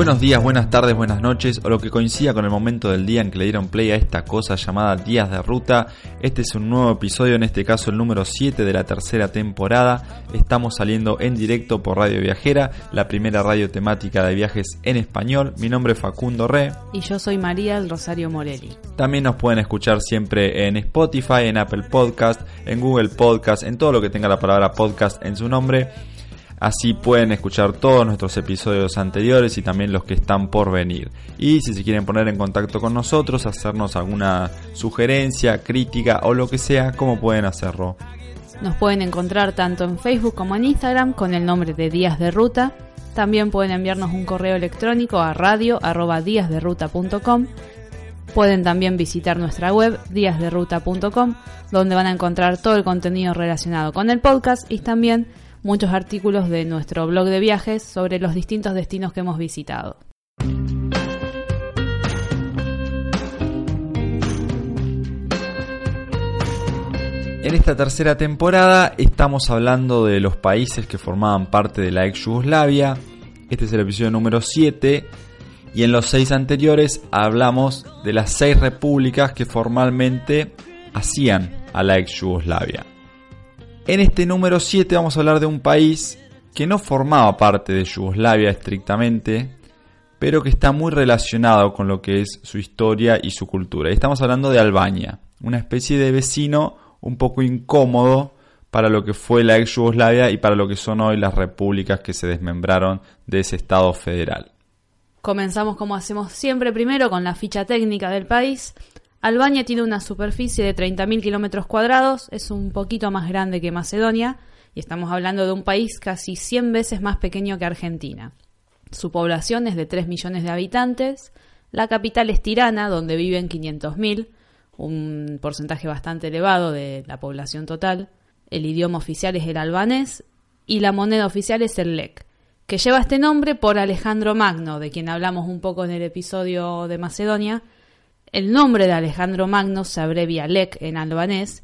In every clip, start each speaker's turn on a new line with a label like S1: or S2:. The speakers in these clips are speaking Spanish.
S1: Buenos días, buenas tardes, buenas noches, o lo que coincida con el momento del día en que le dieron play a esta cosa llamada Días de Ruta. Este es un nuevo episodio, en este caso el número 7 de la tercera temporada. Estamos saliendo en directo por Radio Viajera, la primera radio temática de viajes en español. Mi nombre es Facundo Re.
S2: Y yo soy María del Rosario Morelli.
S1: También nos pueden escuchar siempre en Spotify, en Apple Podcast, en Google Podcast, en todo lo que tenga la palabra podcast en su nombre. Así pueden escuchar todos nuestros episodios anteriores y también los que están por venir. Y si se quieren poner en contacto con nosotros, hacernos alguna sugerencia, crítica o lo que sea, ¿cómo pueden hacerlo?
S2: Nos pueden encontrar tanto en Facebook como en Instagram con el nombre de Días de Ruta. También pueden enviarnos un correo electrónico a radio.díasderuta.com. Pueden también visitar nuestra web díasderuta.com, donde van a encontrar todo el contenido relacionado con el podcast y también muchos artículos de nuestro blog de viajes sobre los distintos destinos que hemos visitado.
S1: En esta tercera temporada estamos hablando de los países que formaban parte de la ex Yugoslavia. Este es el episodio número 7. Y en los seis anteriores hablamos de las seis repúblicas que formalmente hacían a la ex Yugoslavia. En este número 7 vamos a hablar de un país que no formaba parte de Yugoslavia estrictamente, pero que está muy relacionado con lo que es su historia y su cultura. Y estamos hablando de Albania, una especie de vecino un poco incómodo para lo que fue la ex Yugoslavia y para lo que son hoy las repúblicas que se desmembraron de ese Estado federal.
S2: Comenzamos como hacemos siempre primero con la ficha técnica del país. Albania tiene una superficie de 30.000 kilómetros cuadrados, es un poquito más grande que Macedonia y estamos hablando de un país casi 100 veces más pequeño que Argentina. Su población es de 3 millones de habitantes, la capital es Tirana, donde viven 500.000, un porcentaje bastante elevado de la población total. El idioma oficial es el albanés y la moneda oficial es el lek, que lleva este nombre por Alejandro Magno, de quien hablamos un poco en el episodio de Macedonia, el nombre de Alejandro Magno se abrevia Lek en albanés,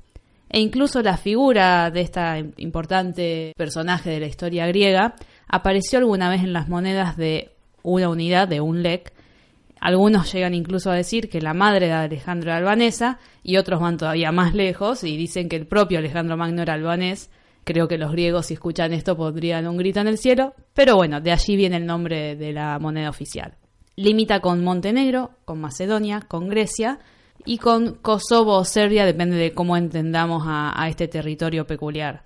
S2: e incluso la figura de este importante personaje de la historia griega apareció alguna vez en las monedas de una unidad de un lek. Algunos llegan incluso a decir que la madre de Alejandro era albanesa y otros van todavía más lejos y dicen que el propio Alejandro Magno era albanés. Creo que los griegos si escuchan esto pondrían un grito en el cielo, pero bueno, de allí viene el nombre de la moneda oficial. Limita con Montenegro, con Macedonia, con Grecia y con Kosovo o Serbia, depende de cómo entendamos a, este territorio peculiar.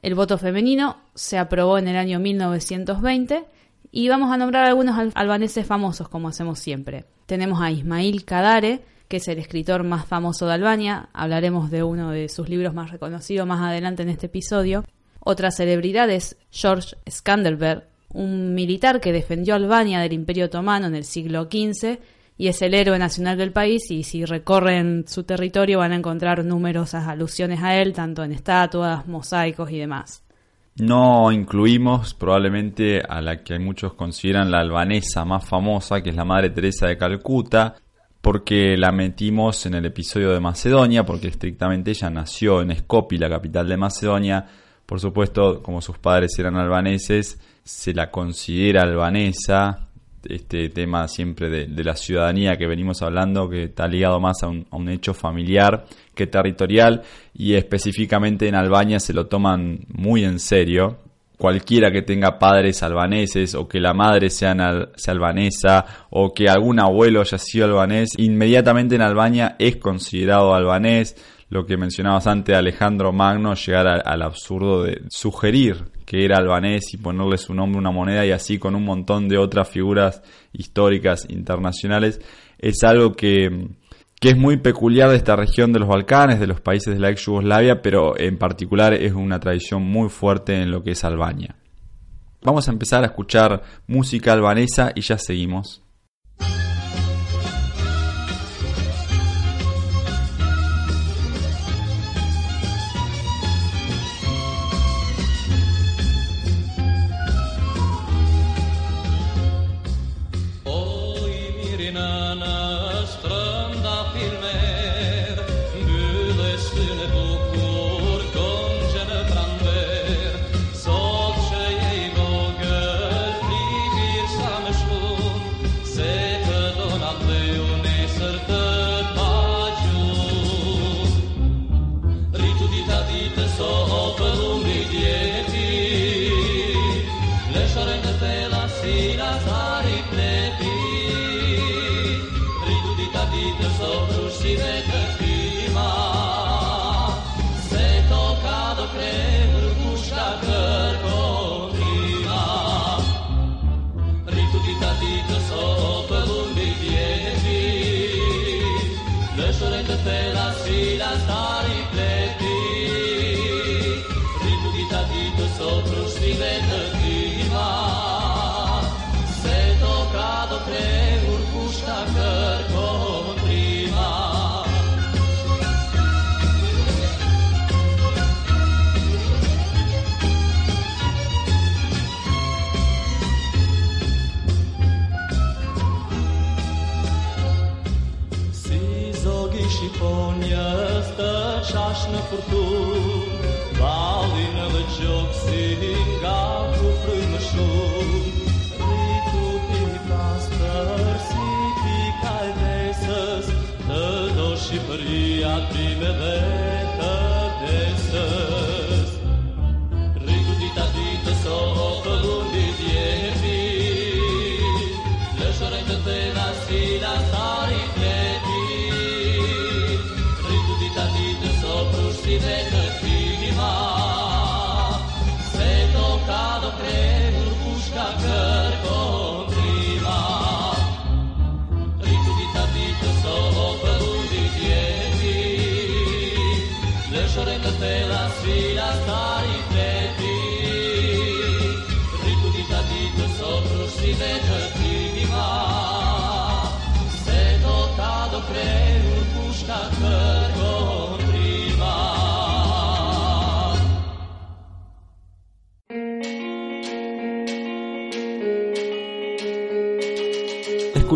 S2: El voto femenino se aprobó en el año 1920 y vamos a nombrar algunos albaneses famosos como hacemos siempre. Tenemos a Ismail Kadare, que es el escritor más famoso de Albania, hablaremos de uno de sus libros más reconocidos más adelante en este episodio. Otra celebridad es George Skanderberg, un militar que defendió Albania del Imperio Otomano en el siglo XV y es el héroe nacional del país y si recorren su territorio van a encontrar numerosas alusiones a él, tanto en estatuas, mosaicos y demás.
S1: No incluimos probablemente a la que muchos consideran la albanesa más famosa, que es la Madre Teresa de Calcuta, porque la metimos en el episodio de Macedonia, porque estrictamente ella nació en Skopje, la capital de Macedonia. Por supuesto, como sus padres eran albaneses, se la considera albanesa, este tema siempre de, la ciudadanía que venimos hablando, que está ligado más a un, a un, hecho familiar que territorial, y específicamente en Albania se lo toman muy en serio. Cualquiera que tenga padres albaneses o que la madre sea, sea albanesa o que algún abuelo haya sido albanés, inmediatamente en Albania es considerado albanés lo que mencionabas antes Alejandro Magno, llegar al absurdo de sugerir que era albanés y ponerle su nombre a una moneda y así con un montón de otras figuras históricas internacionales, es algo que, que es muy peculiar de esta región de los Balcanes, de los países de la ex Yugoslavia, pero en particular es una tradición muy fuerte en lo que es Albania. Vamos a empezar a escuchar música albanesa y ya seguimos.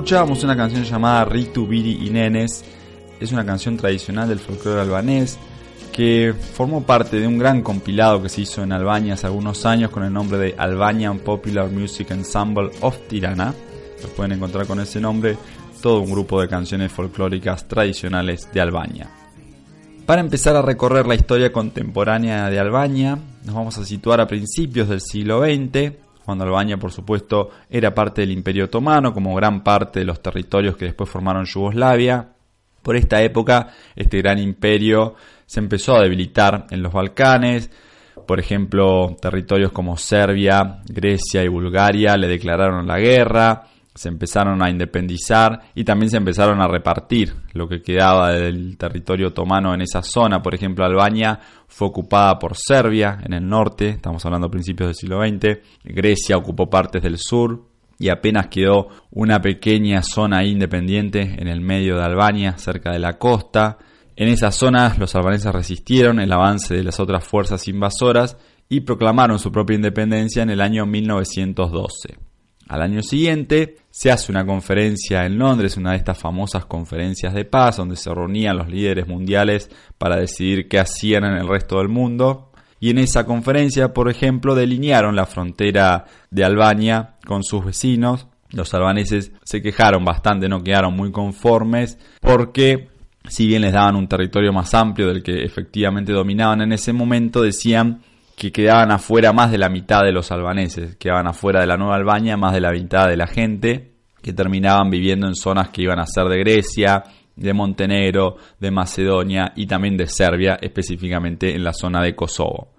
S1: Escuchábamos una canción llamada Ritu, Biri y Nenes. Es una canción tradicional del folclore albanés que formó parte de un gran compilado que se hizo en Albania hace algunos años con el nombre de Albanian Popular Music Ensemble of Tirana. Lo pueden encontrar con ese nombre, todo un grupo de canciones folclóricas tradicionales de Albania. Para empezar a recorrer la historia contemporánea de Albania, nos vamos a situar a principios del siglo XX, cuando Albania por supuesto era parte del Imperio Otomano, como gran parte de los territorios que después formaron Yugoslavia. Por esta época, este gran imperio se empezó a debilitar en los Balcanes, por ejemplo, territorios como Serbia, Grecia y Bulgaria le declararon la guerra, se empezaron a independizar y también se empezaron a repartir lo que quedaba del territorio otomano en esa zona. Por ejemplo, Albania fue ocupada por Serbia en el norte, estamos hablando a principios del siglo XX, Grecia ocupó partes del sur y apenas quedó una pequeña zona independiente en el medio de Albania, cerca de la costa. En esa zona los albaneses resistieron el avance de las otras fuerzas invasoras y proclamaron su propia independencia en el año 1912. Al año siguiente se hace una conferencia en Londres, una de estas famosas conferencias de paz, donde se reunían los líderes mundiales para decidir qué hacían en el resto del mundo. Y en esa conferencia, por ejemplo, delinearon la frontera de Albania con sus vecinos. Los albaneses se quejaron bastante, no quedaron muy conformes, porque si bien les daban un territorio más amplio del que efectivamente dominaban en ese momento, decían que quedaban afuera más de la mitad de los albaneses, quedaban afuera de la Nueva Albania más de la mitad de la gente, que terminaban viviendo en zonas que iban a ser de Grecia, de Montenegro, de Macedonia y también de Serbia, específicamente en la zona de Kosovo.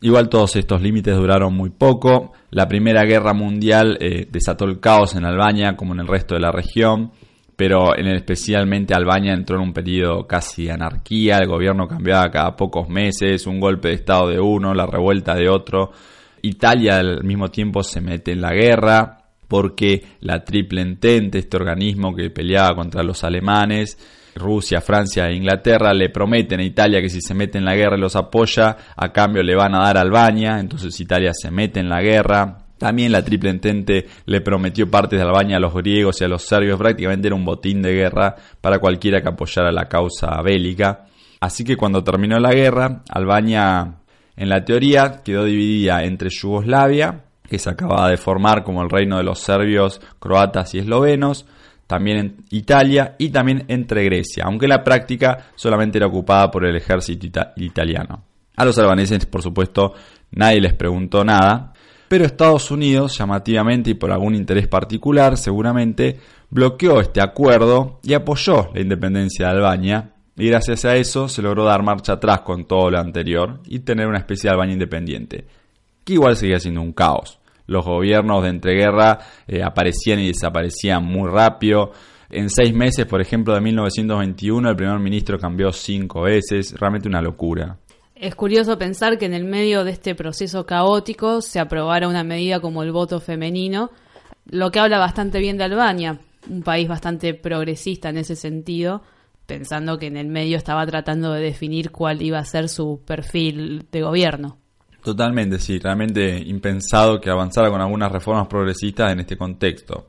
S1: Igual todos estos límites duraron muy poco. La Primera Guerra Mundial eh, desató el caos en Albania como en el resto de la región pero en especialmente Albania entró en un periodo casi de anarquía, el gobierno cambiaba cada pocos meses, un golpe de estado de uno, la revuelta de otro. Italia al mismo tiempo se mete en la guerra porque la Triple Entente, este organismo que peleaba contra los alemanes, Rusia, Francia e Inglaterra le prometen a Italia que si se mete en la guerra y los apoya, a cambio le van a dar a Albania, entonces Italia se mete en la guerra, también la Triple Entente le prometió partes de Albania a los griegos y a los serbios, prácticamente era un botín de guerra para cualquiera que apoyara la causa bélica. Así que cuando terminó la guerra, Albania en la teoría quedó dividida entre Yugoslavia, que se acababa de formar como el reino de los serbios, croatas y eslovenos, también en Italia y también entre Grecia, aunque la práctica solamente era ocupada por el ejército italiano. A los albaneses, por supuesto, nadie les preguntó nada, Pero Estados Unidos, llamativamente y por algún interés particular, seguramente, bloqueó este acuerdo y apoyó la independencia de Albania, y gracias a eso se logró dar marcha atrás con todo lo anterior y tener una especie de Albania independiente, que igual seguía siendo un caos. Los gobiernos de entreguerra eh, aparecían y desaparecían muy rápido. En seis meses, por ejemplo, de 1921, el primer ministro cambió cinco veces. Realmente una locura.
S2: Es curioso pensar que en el medio de este proceso caótico se aprobara una medida como el voto femenino, lo que habla bastante bien de Albania, un país bastante progresista en ese sentido, pensando que en el medio estaba tratando de definir cuál iba a ser su perfil de gobierno.
S1: Totalmente, sí, realmente impensado que avanzara con algunas reformas progresistas en este contexto.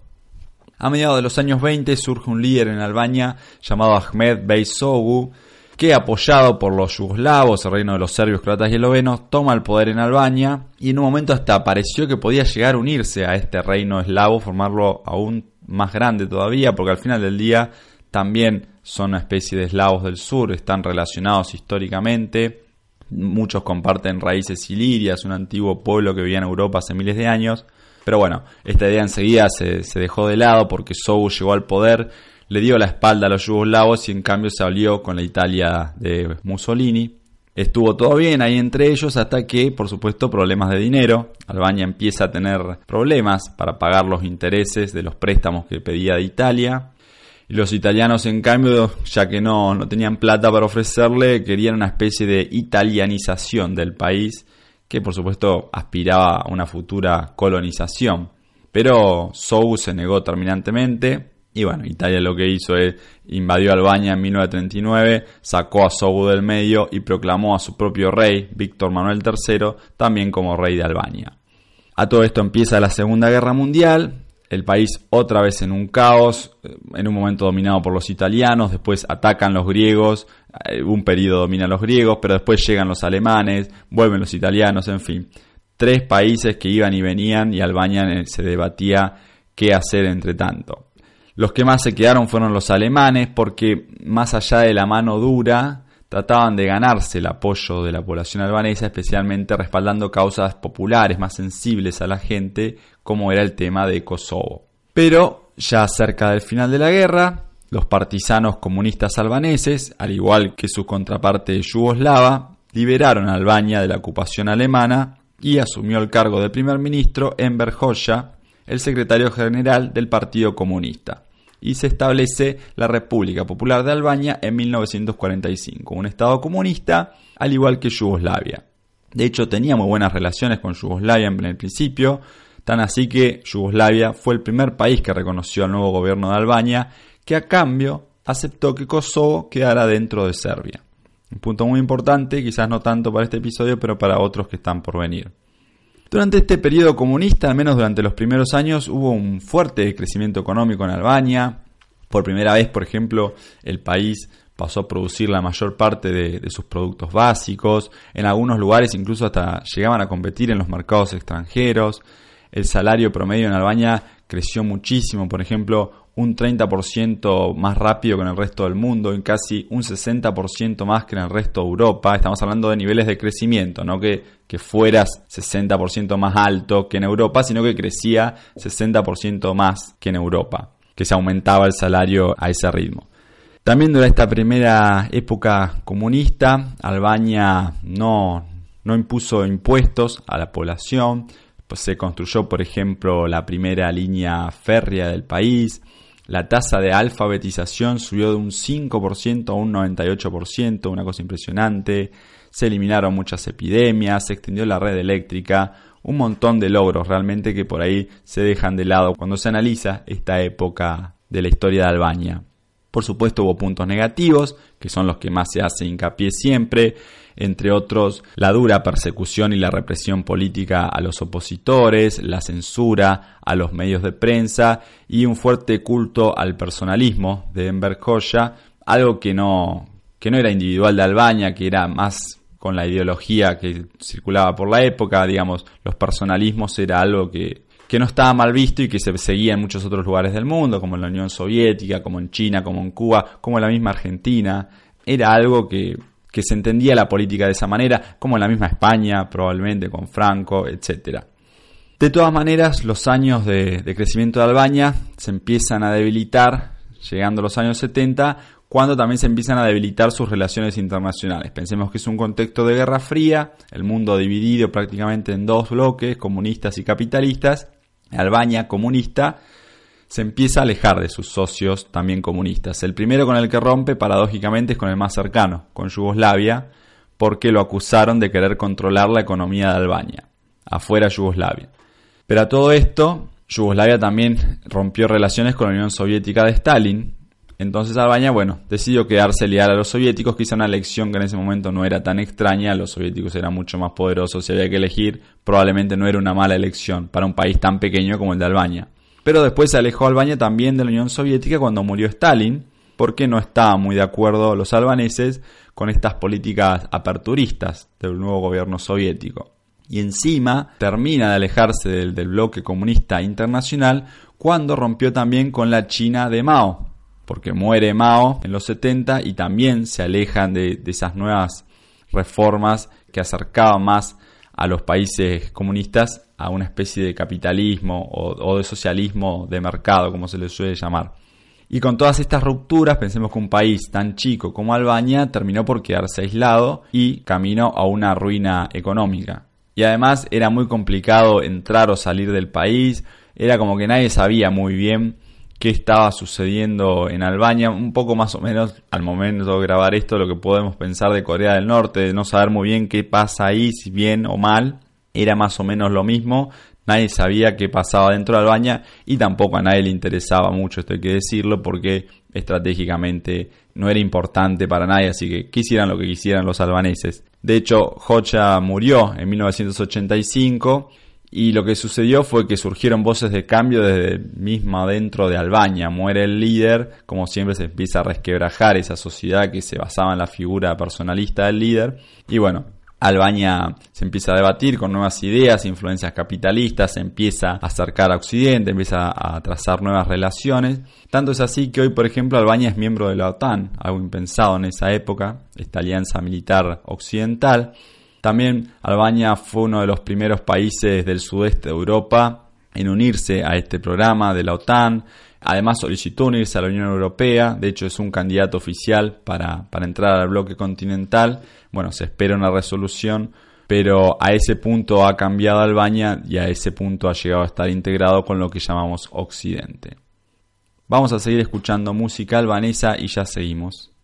S1: A mediados de los años 20 surge un líder en Albania llamado Ahmed Bey Sogu, que apoyado por los yugoslavos, el reino de los serbios, croatas y eslovenos, toma el poder en Albania y en un momento hasta pareció que podía llegar a unirse a este reino eslavo, formarlo aún más grande todavía, porque al final del día también son una especie de eslavos del sur, están relacionados históricamente, muchos comparten raíces ilirias, un antiguo pueblo que vivía en Europa hace miles de años, pero bueno, esta idea enseguida se, se dejó de lado porque Sogu llegó al poder le dio la espalda a los yugoslavos y en cambio se alió con la Italia de Mussolini. Estuvo todo bien ahí entre ellos hasta que, por supuesto, problemas de dinero. Albania empieza a tener problemas para pagar los intereses de los préstamos que pedía de Italia. Y los italianos, en cambio, ya que no, no tenían plata para ofrecerle, querían una especie de italianización del país, que por supuesto aspiraba a una futura colonización. Pero Sou se negó terminantemente y bueno, Italia lo que hizo es invadió Albania en 1939, sacó a Sogu del medio y proclamó a su propio rey, Víctor Manuel III, también como rey de Albania. A todo esto empieza la Segunda Guerra Mundial, el país otra vez en un caos, eh, en un momento dominado por los italianos, después atacan los griegos, eh, un periodo domina los griegos, pero después llegan los alemanes, vuelven los italianos, en fin. Tres países que iban y venían y Albania eh, se debatía qué hacer entre tanto. Los que más se quedaron fueron los alemanes porque más allá de la mano dura, trataban de ganarse el apoyo de la población albanesa, especialmente respaldando causas populares más sensibles a la gente, como era el tema de Kosovo. Pero ya cerca del final de la guerra, los partisanos comunistas albaneses, al igual que su contraparte yugoslava, liberaron a Albania de la ocupación alemana y asumió el cargo de primer ministro Enver Hoxha, el secretario general del Partido Comunista y se establece la República Popular de Albania en 1945, un Estado comunista al igual que Yugoslavia. De hecho, tenía muy buenas relaciones con Yugoslavia en el principio, tan así que Yugoslavia fue el primer país que reconoció al nuevo gobierno de Albania, que a cambio aceptó que Kosovo quedara dentro de Serbia. Un punto muy importante, quizás no tanto para este episodio, pero para otros que están por venir. Durante este periodo comunista, al menos durante los primeros años, hubo un fuerte crecimiento económico en Albania. Por primera vez, por ejemplo, el país pasó a producir la mayor parte de, sus productos básicos. En algunos lugares incluso hasta llegaban a competir en los mercados extranjeros. El salario promedio en Albania creció muchísimo, por ejemplo, un 30% más rápido que en el resto del mundo y casi un 60% más que en el resto de Europa. Estamos hablando de niveles de crecimiento, no que, que fueras 60% más alto que en Europa, sino que crecía 60% más que en Europa, que se aumentaba el salario a ese ritmo. También durante esta primera época comunista, Albania no, no impuso impuestos a la población, pues se construyó, por ejemplo, la primera línea férrea del país, la tasa de alfabetización subió de un 5% a un 98%, una cosa impresionante. Se eliminaron muchas epidemias, se extendió la red eléctrica, un montón de logros realmente que por ahí se dejan de lado cuando se analiza esta época de la historia de Albania. Por supuesto hubo puntos negativos, que son los que más se hace hincapié siempre, entre otros la dura persecución y la represión política a los opositores, la censura a los medios de prensa y un fuerte culto al personalismo de Enver Hoxha, algo que no, que no era individual de Albania, que era más con la ideología que circulaba por la época, digamos, los personalismos era algo que, que no estaba mal visto y que se seguía en muchos otros lugares del mundo, como en la Unión Soviética, como en China, como en Cuba, como en la misma Argentina. Era algo que que se entendía la política de esa manera, como en la misma España, probablemente con Franco, etc. De todas maneras, los años de, de crecimiento de Albania se empiezan a debilitar, llegando a los años 70, cuando también se empiezan a debilitar sus relaciones internacionales. Pensemos que es un contexto de guerra fría, el mundo dividido prácticamente en dos bloques, comunistas y capitalistas. Albania comunista se empieza a alejar de sus socios también comunistas. El primero con el que rompe, paradójicamente, es con el más cercano, con Yugoslavia, porque lo acusaron de querer controlar la economía de Albania. Afuera Yugoslavia. Pero a todo esto, Yugoslavia también rompió relaciones con la Unión Soviética de Stalin. Entonces Albania, bueno, decidió quedarse leal a los soviéticos, quizá una elección que en ese momento no era tan extraña, los soviéticos eran mucho más poderosos, si había que elegir, probablemente no era una mala elección para un país tan pequeño como el de Albania. Pero después se alejó Albania también de la Unión Soviética cuando murió Stalin, porque no estaban muy de acuerdo los albaneses con estas políticas aperturistas del nuevo gobierno soviético. Y encima termina de alejarse del, bloque comunista internacional cuando rompió también con la China de Mao, porque muere Mao en los 70 y también se alejan de, esas nuevas reformas que acercaban más a los países comunistas a una especie de capitalismo o, de socialismo de mercado, como se les suele llamar. Y con todas estas rupturas, pensemos que un país tan chico como Albania terminó por quedarse aislado y caminó a una ruina económica. Y además era muy complicado entrar o salir del país, era como que nadie sabía muy bien qué estaba sucediendo en Albania, un poco más o menos al momento de grabar esto lo que podemos pensar de Corea del Norte, de no saber muy bien qué pasa ahí, si bien o mal, era más o menos lo mismo, nadie sabía qué pasaba dentro de Albania y tampoco a nadie le interesaba mucho, esto hay que decirlo, porque estratégicamente no era importante para nadie, así que quisieran lo que quisieran los albaneses. De hecho, Hocha murió en 1985 y lo que sucedió fue que surgieron voces de cambio desde misma dentro de Albania. Muere el líder, como siempre se empieza a resquebrajar esa sociedad que se basaba en la figura personalista del líder. Y bueno, Albania se empieza a debatir con nuevas ideas, influencias capitalistas, se empieza a acercar a Occidente, empieza a trazar nuevas relaciones. Tanto es así que hoy, por ejemplo, Albania es miembro de la OTAN, algo impensado en esa época, esta alianza militar occidental. También Albania fue uno de los primeros países del sudeste de Europa en unirse a este programa de la OTAN. Además solicitó unirse a la Unión Europea, de hecho es un candidato oficial para, para entrar al bloque continental. Bueno, se espera una resolución, pero a ese punto ha cambiado Albania y a ese punto ha llegado a estar integrado con lo que llamamos Occidente. Vamos a seguir escuchando música albanesa y ya seguimos.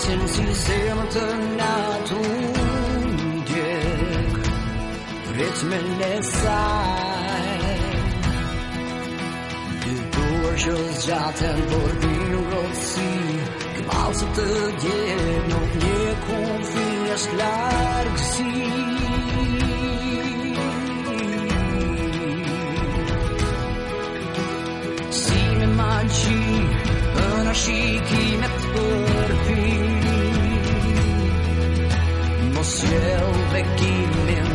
S3: Pasin si zemër të natun djek Ritmin e saj. Dy duar që zgjatën por vinu rotësi Këmalë të djek Nuk një kufi është largësi. Si me magji Në shikimet përfi still beginning.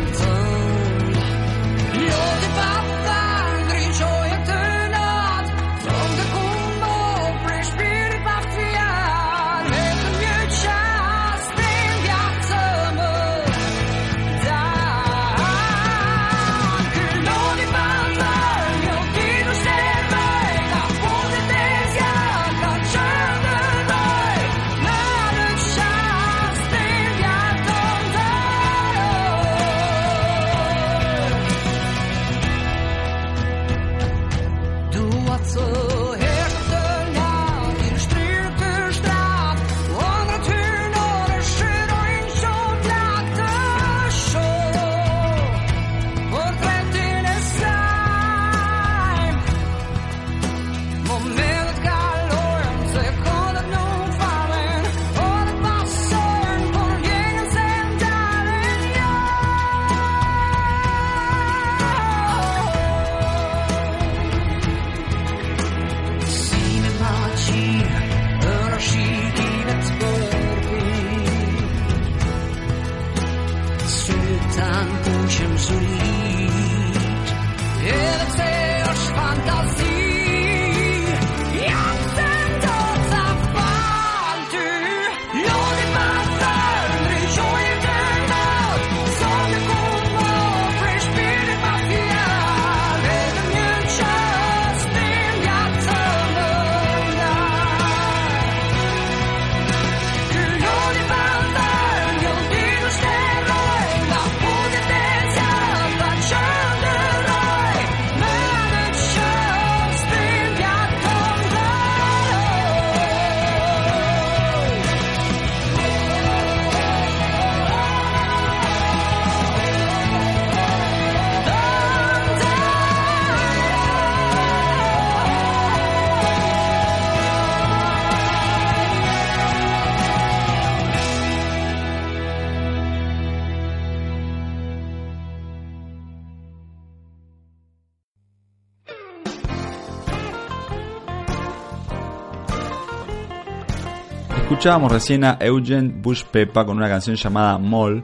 S1: Escuchábamos recién a Eugen Bushpepa con una canción llamada Moll.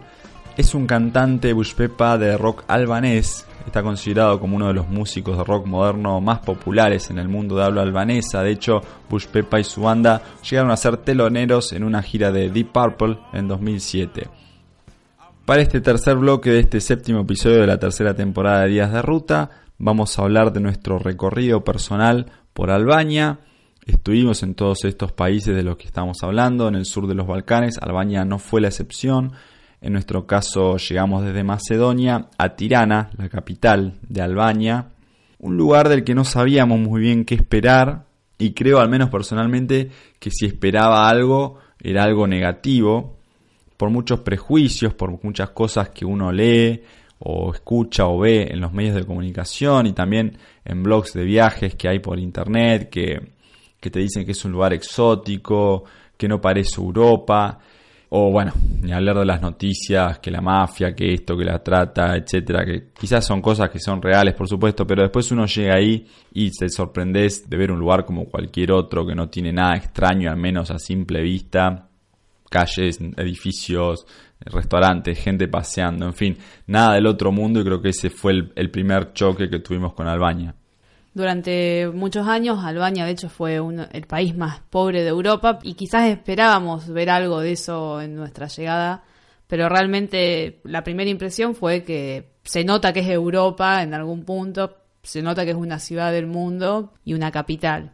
S1: Es un cantante Bushpepa de rock albanés. Está considerado como uno de los músicos de rock moderno más populares en el mundo de habla albanesa. De hecho, Bushpepa y su banda llegaron a ser teloneros en una gira de Deep Purple en 2007. Para este tercer bloque de este séptimo episodio de la tercera temporada de Días de Ruta, vamos a hablar de nuestro recorrido personal por Albania Estuvimos en todos estos países de los que estamos hablando, en el sur de los Balcanes, Albania no fue la excepción. En nuestro caso llegamos desde Macedonia a Tirana, la capital de Albania, un lugar del que no sabíamos muy bien qué esperar y creo al menos personalmente que si esperaba algo era algo negativo, por muchos prejuicios, por muchas cosas que uno lee o escucha o ve en los medios de comunicación y también en blogs de viajes que hay por internet que que te dicen que es un lugar exótico, que no parece Europa, o bueno, ni hablar de las noticias, que la mafia, que esto, que la trata, etcétera, que quizás son cosas que son reales, por supuesto, pero después uno llega ahí y te sorprendes de ver un lugar como cualquier otro que no tiene nada extraño, al menos a simple vista, calles, edificios, restaurantes, gente paseando, en fin, nada del otro mundo y creo que ese fue el, el primer choque que tuvimos con Albania.
S2: Durante muchos años, Albania, de hecho, fue el país más pobre de Europa y quizás esperábamos ver algo de eso en nuestra llegada, pero realmente la primera impresión fue que se nota que es Europa en algún punto, se nota que es una ciudad del mundo y una capital.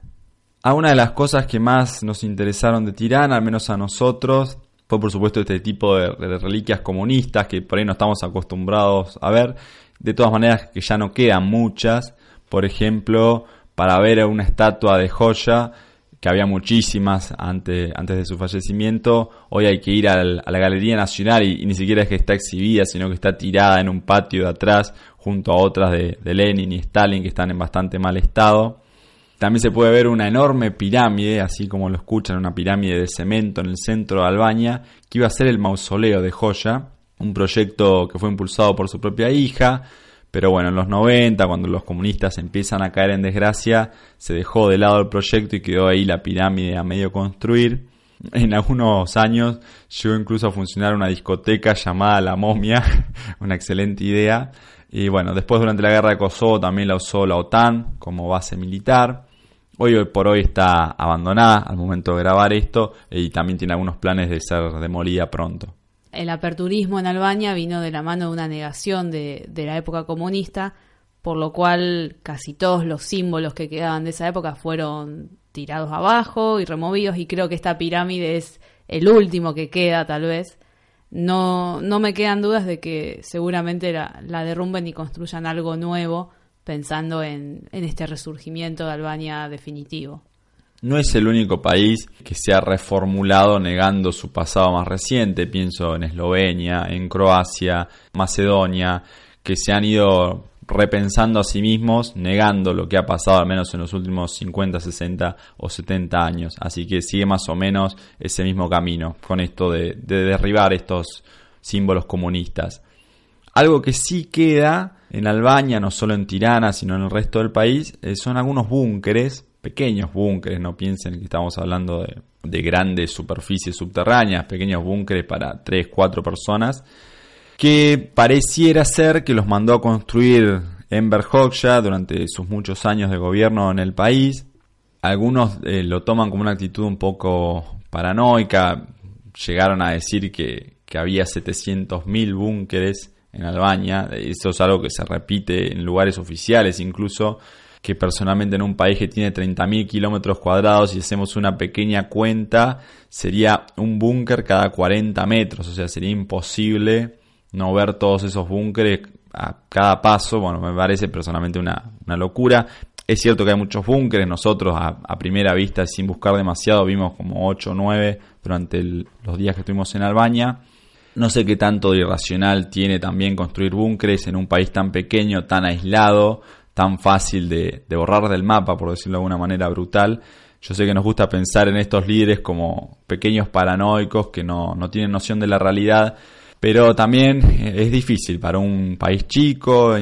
S1: A una de las cosas que más nos interesaron de Tirana, al menos a nosotros, fue por supuesto este tipo de reliquias comunistas que por ahí no estamos acostumbrados a ver. De todas maneras que ya no quedan muchas. Por ejemplo, para ver una estatua de joya, que había muchísimas antes, antes de su fallecimiento, hoy hay que ir a la Galería Nacional y, y ni siquiera es que está exhibida, sino que está tirada en un patio de atrás junto a otras de, de Lenin y Stalin que están en bastante mal estado. También se puede ver una enorme pirámide, así como lo escuchan, una pirámide de cemento en el centro de Albania, que iba a ser el mausoleo de Joya, un proyecto que fue impulsado por su propia hija, pero bueno, en los 90, cuando los comunistas empiezan a caer en desgracia, se dejó de lado el proyecto y quedó ahí la pirámide a medio construir. En algunos años llegó incluso a funcionar una discoteca llamada La Momia, una excelente idea. Y bueno, después durante la guerra de Kosovo también la usó la OTAN como base militar. Hoy, hoy por hoy está abandonada al momento de grabar esto y también tiene algunos planes de ser demolida pronto.
S2: El aperturismo en Albania vino de la mano de una negación de, la época comunista, por lo cual casi todos los símbolos que quedaban de esa época fueron tirados abajo y removidos y creo que esta pirámide es el último que queda tal vez. No, no me quedan dudas de que seguramente la, la derrumben y construyan algo nuevo pensando en, en este resurgimiento de Albania definitivo.
S1: No es el único país que se ha reformulado negando su pasado más reciente. Pienso en Eslovenia, en Croacia, Macedonia, que se han ido repensando a sí mismos, negando lo que ha pasado al menos en los últimos 50, 60 o 70 años. Así que sigue más o menos ese mismo camino con esto de, de derribar estos símbolos comunistas. Algo que sí queda en Albania, no solo en Tirana, sino en el resto del país, eh, son algunos búnkeres, pequeños búnkeres, no piensen que estamos hablando de, de grandes superficies subterráneas, pequeños búnkeres para 3, 4 personas, que pareciera ser que los mandó a construir Enver Hoxha durante sus muchos años de gobierno en el país. Algunos eh, lo toman como una actitud un poco paranoica, llegaron a decir que, que había 700.000 búnkeres en Albania. Eso es algo que se repite en lugares oficiales incluso, que personalmente en un país que tiene 30.000 kilómetros cuadrados y hacemos una pequeña cuenta, sería un búnker cada 40 metros, o sea, sería imposible no ver todos esos búnkeres a cada paso. Bueno, me parece personalmente una, una locura. Es cierto que hay muchos búnkeres, nosotros a, primera vista, sin buscar demasiado, vimos como 8 o 9 durante los días que estuvimos en Albania. No sé qué tanto de irracional tiene también construir búnkeres en un país tan pequeño, tan aislado, tan fácil de, borrar del mapa, por decirlo de alguna manera brutal. Yo sé que nos gusta pensar en estos líderes como pequeños paranoicos que no, no tienen noción de la realidad, pero también es difícil para un país chico,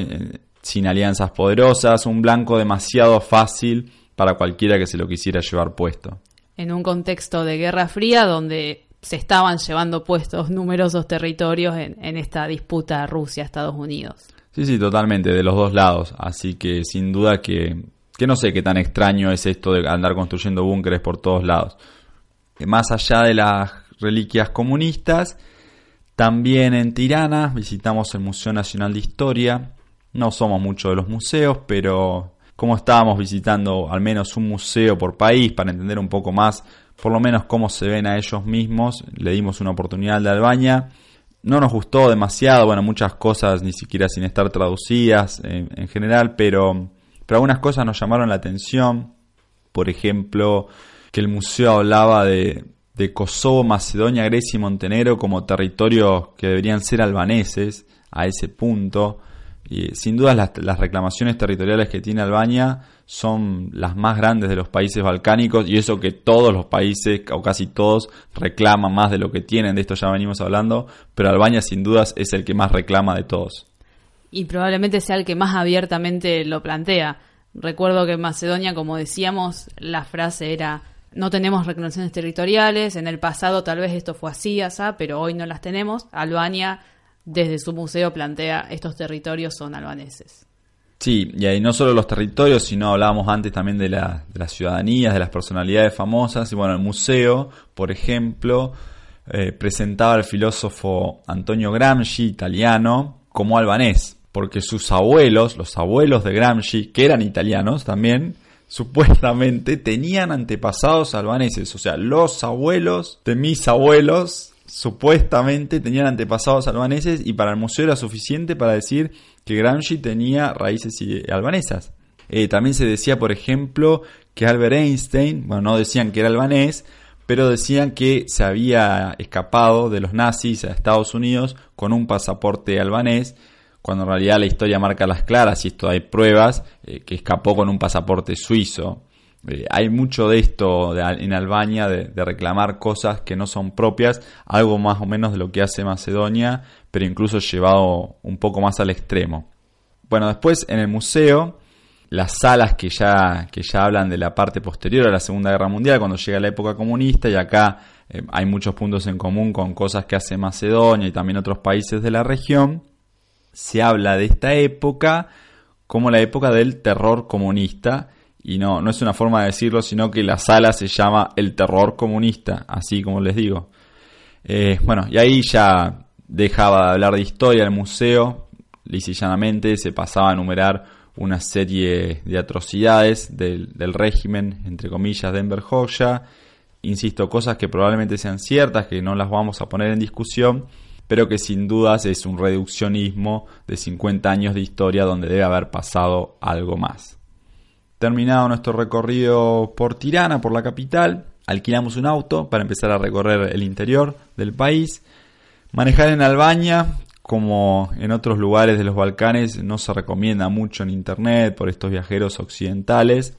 S1: sin alianzas poderosas, un blanco demasiado fácil para cualquiera que se lo quisiera llevar puesto.
S2: en un contexto de Guerra Fría donde se estaban llevando puestos numerosos territorios en, en esta disputa Rusia-Estados Unidos.
S1: Sí, sí, totalmente, de los dos lados. Así que sin duda que, que no sé qué tan extraño es esto de andar construyendo búnkeres por todos lados. Más allá de las reliquias comunistas, también en Tirana visitamos el Museo Nacional de Historia. No somos muchos de los museos, pero como estábamos visitando al menos un museo por país para entender un poco más, por lo menos cómo se ven a ellos mismos, le dimos una oportunidad de Albania. No nos gustó demasiado, bueno, muchas cosas ni siquiera sin estar traducidas en, en general, pero, pero algunas cosas nos llamaron la atención. Por ejemplo, que el museo hablaba de, de Kosovo, Macedonia, Grecia y Montenegro como territorios que deberían ser albaneses a ese punto. Y sin duda las, reclamaciones territoriales que tiene Albania son las más grandes de los países balcánicos y eso que todos los países o casi todos reclaman más de lo que tienen, de esto ya venimos hablando, pero Albania sin dudas es el que más reclama de todos.
S2: Y probablemente sea el que más abiertamente lo plantea. Recuerdo que en Macedonia, como decíamos, la frase era no tenemos reclamaciones territoriales, en el pasado tal vez esto fue así, asá, pero hoy no las tenemos. Albania desde su museo plantea estos territorios son albaneses.
S1: Sí, y ahí no solo los territorios, sino hablábamos antes también de, la, de las ciudadanías, de las personalidades famosas. Y bueno, el museo, por ejemplo, eh, presentaba al filósofo Antonio Gramsci, italiano, como albanés, porque sus abuelos, los abuelos de Gramsci, que eran italianos también, supuestamente tenían antepasados albaneses, o sea, los abuelos de mis abuelos supuestamente tenían antepasados albaneses y para el museo era suficiente para decir que Gramsci tenía raíces albanesas. Eh, también se decía, por ejemplo, que Albert Einstein, bueno, no decían que era albanés, pero decían que se había escapado de los nazis a Estados Unidos con un pasaporte albanés, cuando en realidad la historia marca las claras y esto hay pruebas, eh, que escapó con un pasaporte suizo. Eh, hay mucho de esto en Albania, de, de, reclamar cosas que no son propias, algo más o menos de lo que hace Macedonia, pero incluso llevado un poco más al extremo. Bueno, después en el museo, las salas que ya, que ya hablan de la parte posterior a la Segunda Guerra Mundial, cuando llega la época comunista, y acá eh, hay muchos puntos en común con cosas que hace Macedonia y también otros países de la región, se habla de esta época como la época del terror comunista, y no, no es una forma de decirlo, sino que la sala se llama el terror comunista, así como les digo. Eh, bueno, y ahí ya dejaba de hablar de historia el museo, lisa se pasaba a enumerar una serie de atrocidades del, del régimen, entre comillas, de Enver Hoxha. Insisto, cosas que probablemente sean ciertas, que no las vamos a poner en discusión, pero que sin dudas es un reduccionismo de 50 años de historia donde debe haber pasado algo más. Terminado nuestro recorrido por Tirana, por la capital, alquilamos un auto para empezar a recorrer el interior del país. Manejar en Albania, como en otros lugares de los Balcanes, no se recomienda mucho en internet por estos viajeros occidentales.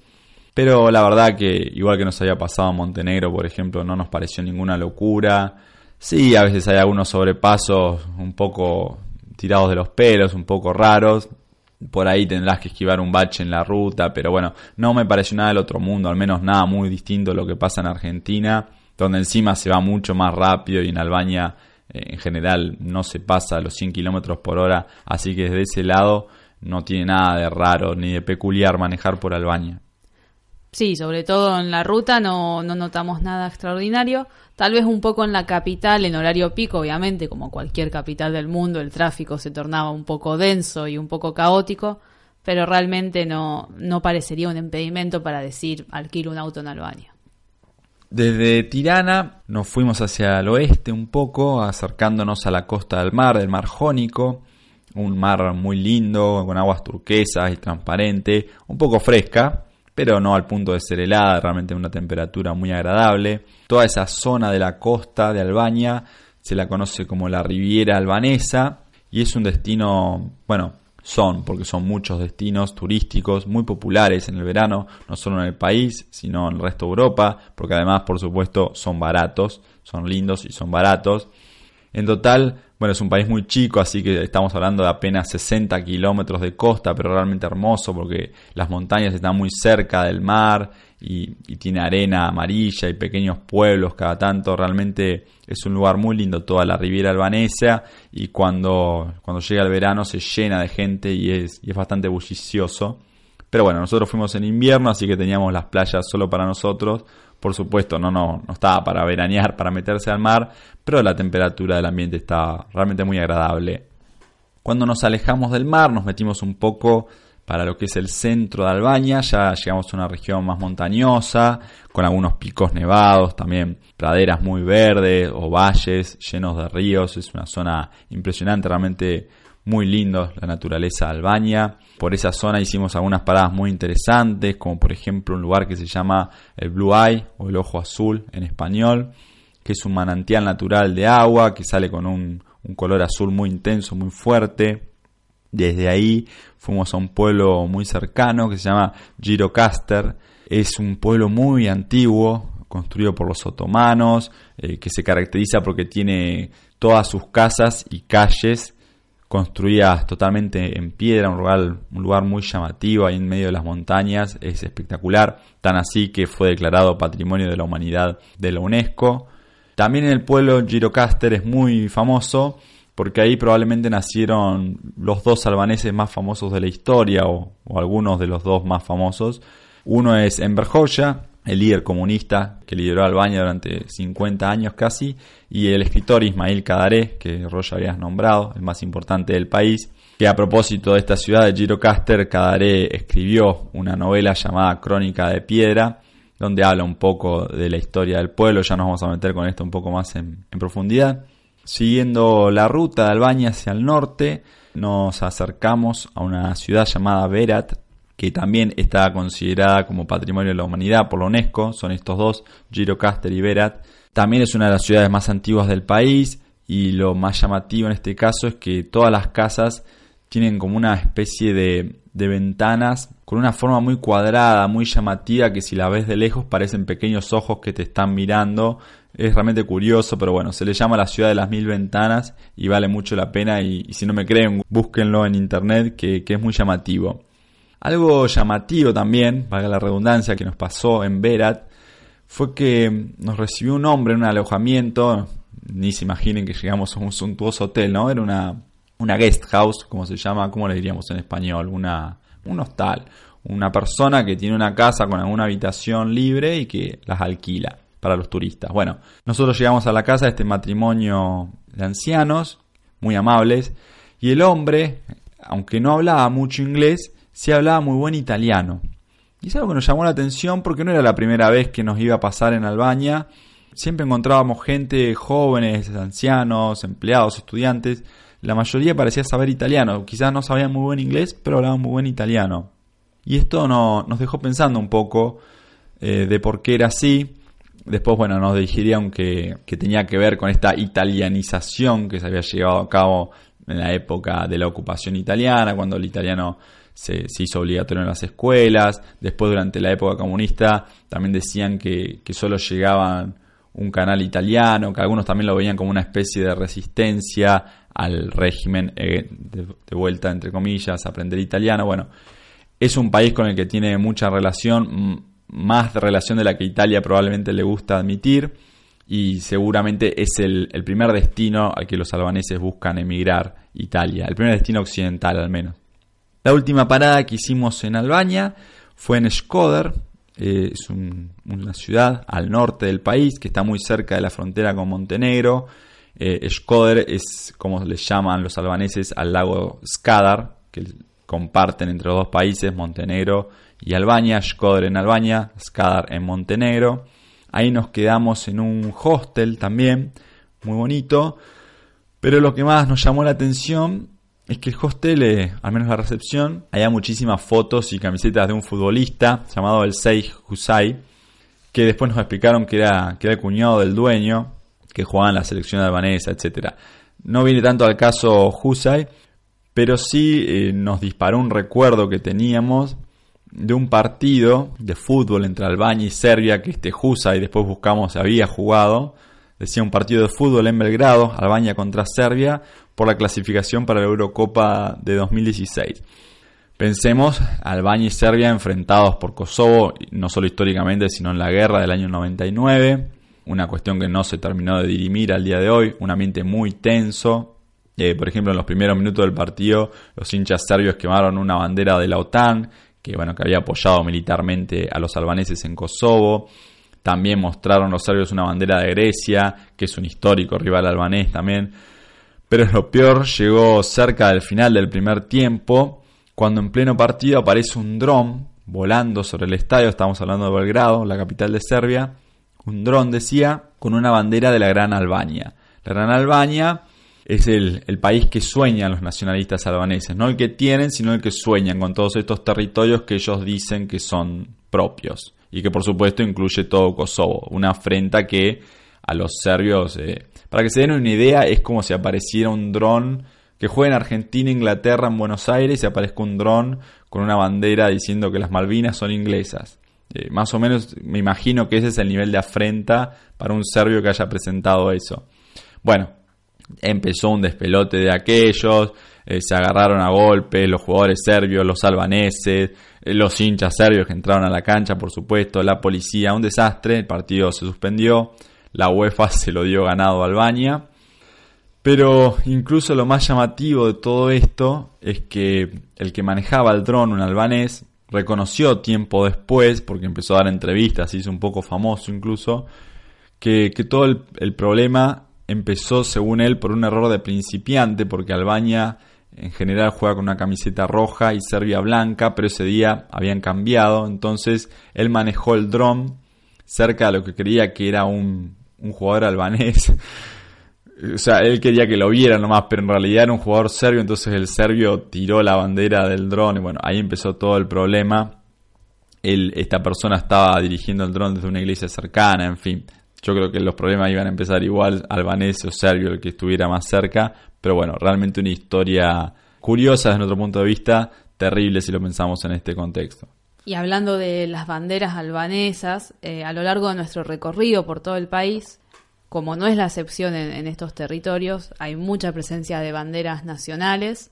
S1: Pero la verdad que, igual que nos había pasado en Montenegro, por ejemplo, no nos pareció ninguna locura. Sí, a veces hay algunos sobrepasos un poco tirados de los pelos, un poco raros, por ahí tendrás que esquivar un bache en la ruta, pero bueno, no me pareció nada del otro mundo, al menos nada muy distinto a lo que pasa en Argentina, donde encima se va mucho más rápido y en Albania eh, en general no se pasa a los 100 kilómetros por hora, así que desde ese lado no tiene nada de raro ni de peculiar manejar por Albania.
S2: Sí, sobre todo en la ruta no, no notamos nada extraordinario. Tal vez un poco en la capital, en horario pico, obviamente, como cualquier capital del mundo, el tráfico se tornaba un poco denso y un poco caótico, pero realmente no, no parecería un impedimento para decir alquilo un auto en Albania.
S1: Desde Tirana nos fuimos hacia el oeste un poco, acercándonos a la costa del mar, del mar Jónico, un mar muy lindo, con aguas turquesas y transparente, un poco fresca, pero no al punto de ser helada, realmente una temperatura muy agradable. Toda esa zona de la costa de Albania se la conoce como la Riviera Albanesa y es un destino, bueno, son, porque son muchos destinos turísticos muy populares en el verano, no solo en el país, sino en el resto de Europa, porque además, por supuesto, son baratos, son lindos y son baratos. En total, Bueno, es un país muy chico, así que estamos hablando de apenas 60 kilómetros de costa, pero realmente hermoso porque las montañas están muy cerca del mar y, tiene arena amarilla y pequeños pueblos cada tanto. Realmente es un lugar muy lindo, toda la Riviera Albanesa y cuando, cuando llega el verano se llena de gente y es, y es bastante bullicioso. Pero bueno, nosotros fuimos en invierno, así que teníamos las playas solo para nosotros por supuesto, no, no, no estaba para veranear, para meterse al mar, pero la temperatura del ambiente está realmente muy agradable. Cuando nos alejamos del mar, nos metimos un poco para lo que es el centro de Albania, ya llegamos a una región más montañosa, con algunos picos nevados, también praderas muy verdes o valles llenos de ríos, es una zona impresionante, realmente muy lindo la naturaleza de Albania. Por esa zona hicimos algunas paradas muy interesantes, como por ejemplo un lugar que se llama el Blue Eye o el Ojo Azul en español, que es un manantial natural de agua que sale con un, un color azul muy intenso, muy fuerte. Desde ahí fuimos a un pueblo muy cercano que se llama Girocaster. Es un pueblo muy antiguo, construido por los otomanos, eh, que se caracteriza porque tiene todas sus casas y calles construidas totalmente en piedra, un lugar, un lugar muy llamativo ahí en medio de las montañas, es espectacular, tan así que fue declarado Patrimonio de la Humanidad de la UNESCO. También en el pueblo Girocaster es muy famoso porque ahí probablemente nacieron los dos albaneses más famosos de la historia o, o algunos de los dos más famosos. Uno es Enver Hoxha, el líder comunista que lideró Albania durante 50 años casi, y el escritor Ismail Kadaré, que Roya habías nombrado, el más importante del país, que a propósito de esta ciudad de Girocaster, Kadaré escribió una novela llamada Crónica de Piedra, donde habla un poco de la historia del pueblo, ya nos vamos a meter con esto un poco más en, en profundidad. Siguiendo la ruta de Albania hacia el norte, nos acercamos a una ciudad llamada Berat, que también está considerada como Patrimonio de la Humanidad por la UNESCO, son estos dos, Girocaster y Berat. También es una de las ciudades más antiguas del país y lo más llamativo en este caso es que todas las casas tienen como una especie de, de ventanas con una forma muy cuadrada, muy llamativa, que si la ves de lejos parecen pequeños ojos que te están mirando. Es realmente curioso, pero bueno, se le llama la ciudad de las mil ventanas y vale mucho la pena y, si no me creen, búsquenlo en internet que, que es muy llamativo. Algo llamativo también, valga la redundancia, que nos pasó en Berat, fue que nos recibió un hombre en un alojamiento, ni se imaginen que llegamos a un suntuoso hotel, ¿no? Era una, una guest house, como se llama, ¿cómo le diríamos en español? Una, un hostal. Una persona que tiene una casa con alguna habitación libre y que las alquila para los turistas. Bueno, nosotros llegamos a la casa de este matrimonio de ancianos, muy amables, y el hombre, aunque no hablaba mucho inglés, se hablaba muy buen italiano. Y es algo que nos llamó la atención porque no era la primera vez que nos iba a pasar en Albania. Siempre encontrábamos gente, jóvenes, ancianos, empleados, estudiantes. La mayoría parecía saber italiano. Quizás no sabían muy buen inglés, pero hablaban muy buen italiano. Y esto no, nos dejó pensando un poco eh, de por qué era así. Después, bueno, nos dijeron que, que tenía que ver con esta italianización que se había llevado a cabo en la época de la ocupación italiana, cuando el italiano se, hizo obligatorio en las escuelas. Después, durante la época comunista, también decían que, que, solo llegaban un canal italiano, que algunos también lo veían como una especie de resistencia al régimen, eh, de, de, vuelta entre comillas, aprender italiano. Bueno, es un país con el que tiene mucha relación, más relación de la que Italia probablemente le gusta admitir. Y seguramente es el, el primer destino al que los albaneses buscan emigrar, Italia, el primer destino occidental al menos. La última parada que hicimos en Albania fue en Shkoder, eh, es un, una ciudad al norte del país que está muy cerca de la frontera con Montenegro. Eh, es como le llaman los albaneses al lago Skadar, que comparten entre los dos países, Montenegro y Albania. Shkoder en Albania, Skadar en Montenegro. Ahí nos quedamos en un hostel también, muy bonito. Pero lo que más nos llamó la atención es que el hostel, eh, al menos la recepción, había muchísimas fotos y camisetas de un futbolista llamado el Seij Husay, que después nos explicaron que era, que era el cuñado del dueño, que jugaba en la selección albanesa, etc. No viene tanto al caso Husay, pero sí eh, nos disparó un recuerdo que teníamos de un partido de fútbol entre Albania y Serbia que este Husay después buscamos había jugado decía un partido de fútbol en Belgrado, Albania contra Serbia, por la clasificación para la Eurocopa de 2016. Pensemos, Albania y Serbia enfrentados por Kosovo, no solo históricamente, sino en la guerra del año 99, una cuestión que no se terminó de dirimir al día de hoy, un ambiente muy tenso. Eh, por ejemplo, en los primeros minutos del partido, los hinchas serbios quemaron una bandera de la OTAN, que bueno, que había apoyado militarmente a los albaneses en Kosovo. También mostraron los serbios una bandera de Grecia, que es un histórico rival albanés también. Pero lo peor llegó cerca del final del primer tiempo, cuando en pleno partido aparece un dron volando sobre el estadio, estamos hablando de Belgrado, la capital de Serbia, un dron decía, con una bandera de la Gran Albania. La Gran Albania es el, el, país que sueñan los nacionalistas albaneses, no el que tienen, sino el que sueñan con todos estos territorios que ellos dicen que son propios y que por supuesto incluye todo Kosovo, una afrenta que a los serbios, eh, para que se den una idea, es como si apareciera un dron que juegue en Argentina, Inglaterra, en Buenos Aires y aparezca un dron con una bandera diciendo que las Malvinas son inglesas. Eh, más o menos me imagino que ese es el nivel de afrenta para un serbio que haya presentado eso. Bueno, empezó un despelote de aquellos, eh, se agarraron a golpes los jugadores serbios, los albaneses, los hinchas serbios que entraron a la cancha, por supuesto, la policía, un desastre, el partido se suspendió, la UEFA se lo dio ganado a Albania. Pero incluso lo más llamativo de todo esto es que el que manejaba el dron, un albanés, reconoció tiempo después, porque empezó a dar entrevistas, se hizo un poco famoso incluso, que, que todo el, el, problema empezó, según él, por un error de principiante, porque Albania en general juega con una camiseta roja y Serbia blanca, pero ese día habían cambiado, entonces él manejó el dron cerca de lo que creía que era un, un jugador albanés. O sea, él quería que lo viera nomás, pero en realidad era un jugador serbio, entonces el serbio tiró la bandera del dron y bueno, ahí empezó todo el problema. Él, esta persona estaba dirigiendo el dron desde una iglesia cercana, en fin. Yo creo que los problemas iban a empezar igual, albanés o serbio, el que estuviera más cerca. Pero bueno, realmente una historia curiosa desde nuestro punto de vista, terrible si lo pensamos en este contexto.
S2: Y hablando de las banderas albanesas, eh, a lo largo de nuestro recorrido por todo el país, como no es la excepción en, en, estos territorios, hay mucha presencia de banderas nacionales.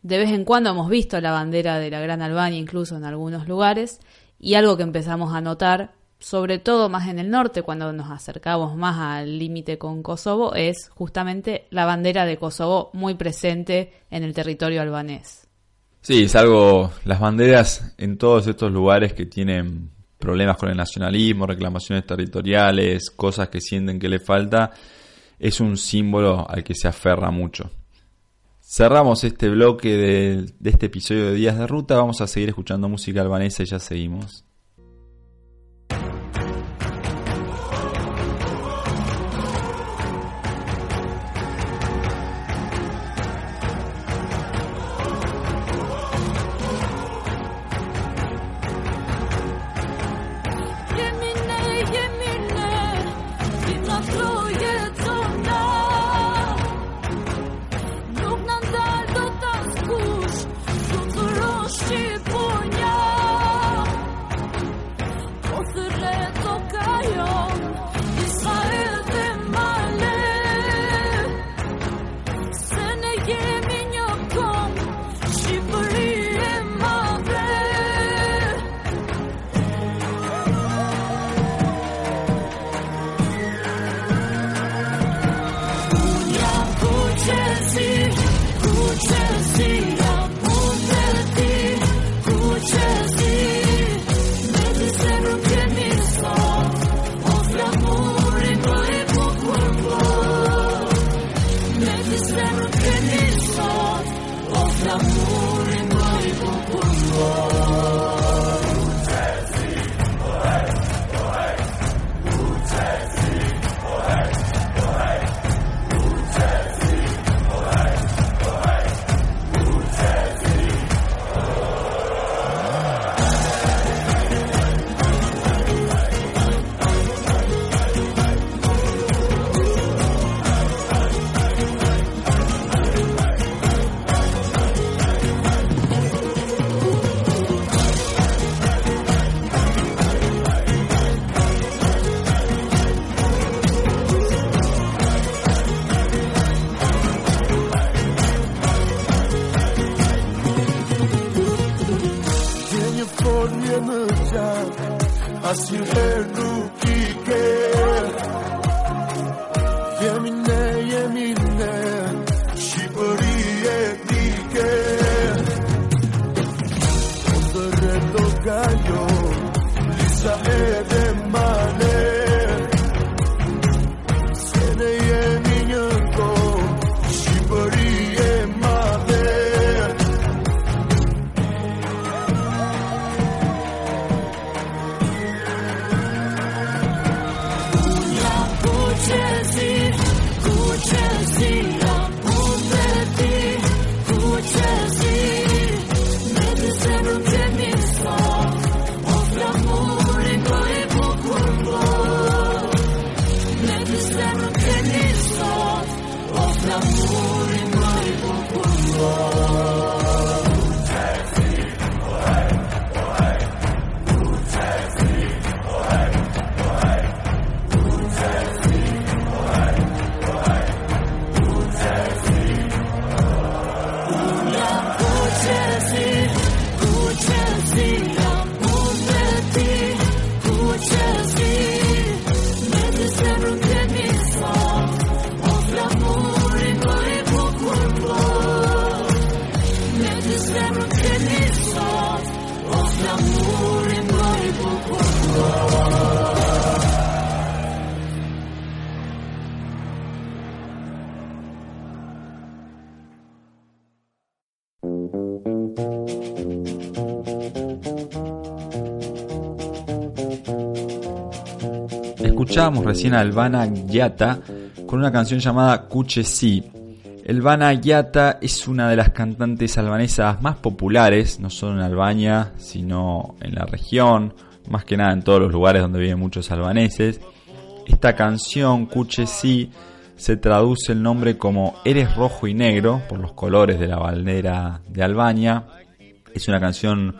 S2: De vez en cuando hemos visto la bandera de la Gran Albania incluso en algunos lugares. Y algo que empezamos a notar, sobre todo más en el norte, cuando nos acercamos más al límite con Kosovo, es justamente la bandera de Kosovo muy presente en el territorio albanés.
S1: Sí, es algo, las banderas en todos estos lugares que tienen problemas con el nacionalismo, reclamaciones territoriales, cosas que sienten que le falta, es un símbolo al que se aferra mucho. Cerramos este bloque de, de este episodio de Días de Ruta, vamos a seguir escuchando música albanesa y ya seguimos. 不缺席不缺席。Recién a Elvana Gyata con una canción llamada Kuche Si. Elvana Gyata es una de las cantantes albanesas más populares, no solo en Albania, sino en la región, más que nada en todos los lugares donde viven muchos albaneses. Esta canción, Kuche Si, se traduce el nombre como Eres rojo y negro, por los colores de la bandera de Albania. Es una canción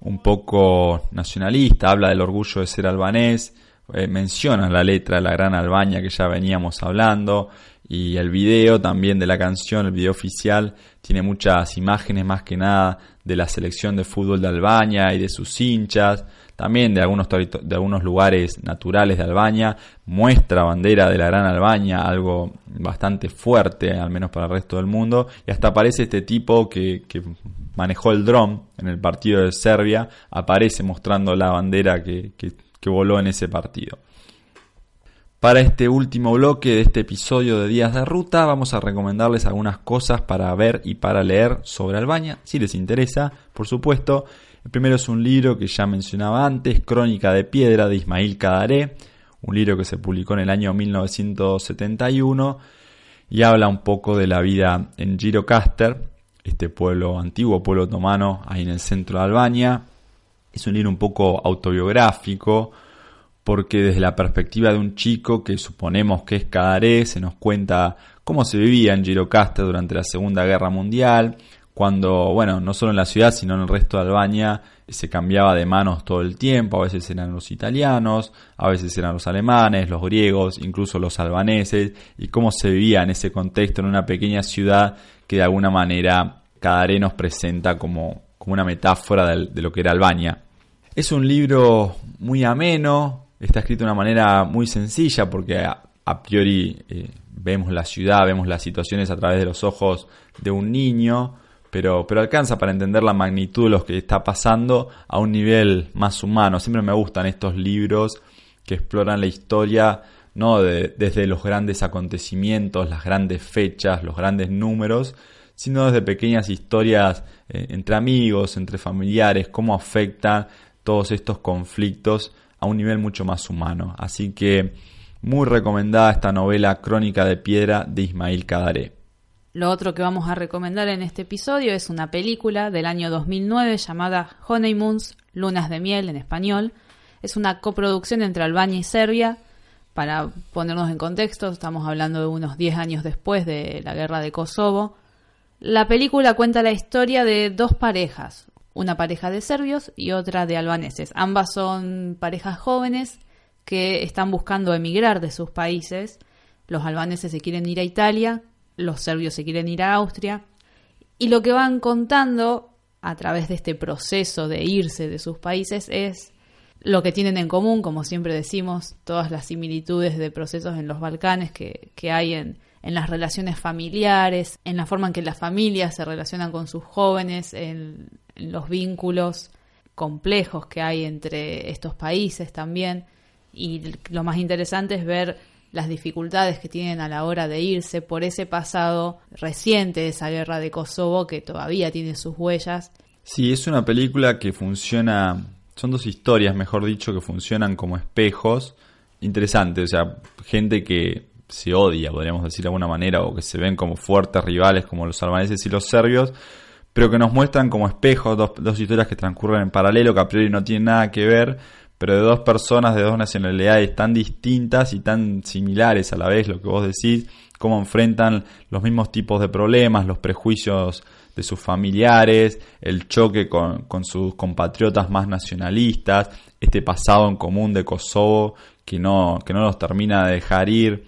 S1: un poco nacionalista, habla del orgullo de ser albanés, eh, menciona la letra de la Gran Albania que ya veníamos hablando y el video también de la canción, el video oficial, tiene muchas imágenes más que nada de la selección de fútbol de Albania y de sus hinchas, también de algunos, de algunos lugares naturales de Albania, muestra bandera de la Gran Albania, algo bastante fuerte, al menos para el resto del mundo, y hasta aparece este tipo que, que manejó el dron en el partido de Serbia, aparece mostrando la bandera que que voló en ese partido. Para este último bloque de este episodio de Días de Ruta vamos a recomendarles algunas cosas para ver y para leer sobre Albania, si les interesa, por supuesto. El primero es un libro que ya mencionaba antes, Crónica de Piedra de Ismail Kadaré, un libro que se publicó en el año 1971 y habla un poco de la vida en Girocaster, este pueblo antiguo, pueblo otomano ahí en el centro de Albania, es un libro un poco autobiográfico, porque desde la perspectiva de un chico que suponemos que es Cadaré, se nos cuenta cómo se vivía en Girocaster durante la Segunda Guerra Mundial, cuando, bueno, no solo en la ciudad, sino en el resto de Albania se cambiaba de manos todo el tiempo, a veces eran los italianos, a veces eran los alemanes, los griegos, incluso los albaneses, y cómo se vivía en ese contexto en una pequeña ciudad que de alguna manera Cadaré nos presenta como, como una metáfora de lo que era Albania. Es un libro muy ameno, está escrito de una manera muy sencilla porque a, priori eh, vemos la ciudad, vemos las situaciones a través de los ojos de un niño, pero, pero alcanza para entender la magnitud de lo que está pasando a un nivel más humano. Siempre me gustan estos libros que exploran la historia no desde los grandes acontecimientos, las grandes fechas, los grandes números, sino desde pequeñas historias eh, entre amigos, entre familiares, cómo afectan todos estos conflictos a un nivel mucho más humano. Así que muy recomendada esta novela Crónica de Piedra de Ismail Kadaré.
S2: Lo otro que vamos a recomendar en este episodio es una película del año 2009 llamada Honeymoons, Lunas de Miel en español. Es una coproducción entre Albania y Serbia. Para ponernos en contexto, estamos hablando de unos 10 años después de la guerra de Kosovo. La película cuenta la historia de dos parejas, una pareja de serbios y otra de albaneses. Ambas son parejas jóvenes que están buscando emigrar de sus países. Los albaneses se quieren ir a Italia, los serbios se quieren ir a Austria. Y lo que van contando a través de este proceso de irse de sus países es lo que tienen en común, como siempre decimos, todas las similitudes de procesos en los Balcanes que, que hay en, en las relaciones familiares, en la forma en que las familias se relacionan con sus jóvenes, en, los vínculos complejos que hay entre estos países también. Y lo más interesante es ver las dificultades que tienen a la hora de irse por ese pasado reciente de esa guerra de Kosovo que todavía tiene sus huellas.
S1: Sí, es una película que funciona, son dos historias, mejor dicho, que funcionan como espejos. Interesante, o sea, gente que se odia, podríamos decir de alguna manera, o que se ven como fuertes rivales como los albaneses y los serbios, pero que nos muestran como espejos dos, historias que transcurren en paralelo, que a priori no tienen nada que ver, pero de dos personas de dos nacionalidades tan distintas y tan similares a la vez, lo que vos decís, cómo enfrentan los mismos tipos de problemas, los prejuicios de sus familiares, el choque con, con sus compatriotas más nacionalistas, este pasado en común de Kosovo que no, que no los termina de dejar ir,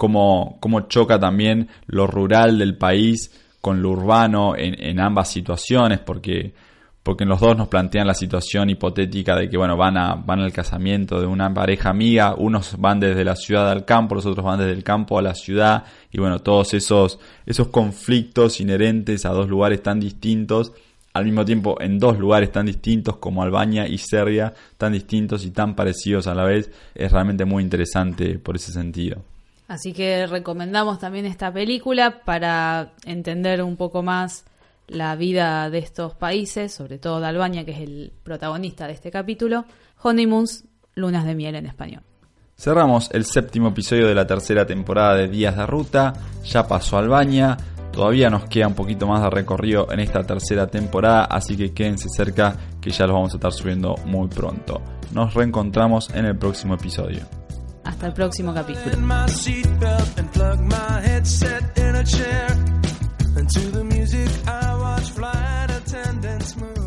S1: cómo, cómo choca también lo rural del país con lo urbano en, ambas situaciones, porque porque en los dos nos plantean la situación hipotética de que bueno van a van al casamiento de una pareja amiga unos van desde la ciudad al campo los otros van desde el campo a la ciudad y bueno todos esos esos conflictos inherentes a dos lugares tan distintos al mismo tiempo en dos lugares tan distintos como Albania y Serbia tan distintos y tan parecidos a la vez es realmente muy interesante por ese sentido
S2: Así que recomendamos también esta película para entender un poco más la vida de estos países, sobre todo de Albania, que es el protagonista de este capítulo, Honeymoons, Lunas de Miel en español.
S1: Cerramos el séptimo episodio de la tercera temporada de Días de Ruta, ya pasó Albania, todavía nos queda un poquito más de recorrido en esta tercera temporada, así que quédense cerca que ya los vamos a estar subiendo muy pronto. Nos reencontramos en el próximo episodio.
S2: Hasta el próximo capítulo.
S3: to the music I watch flight attendants move.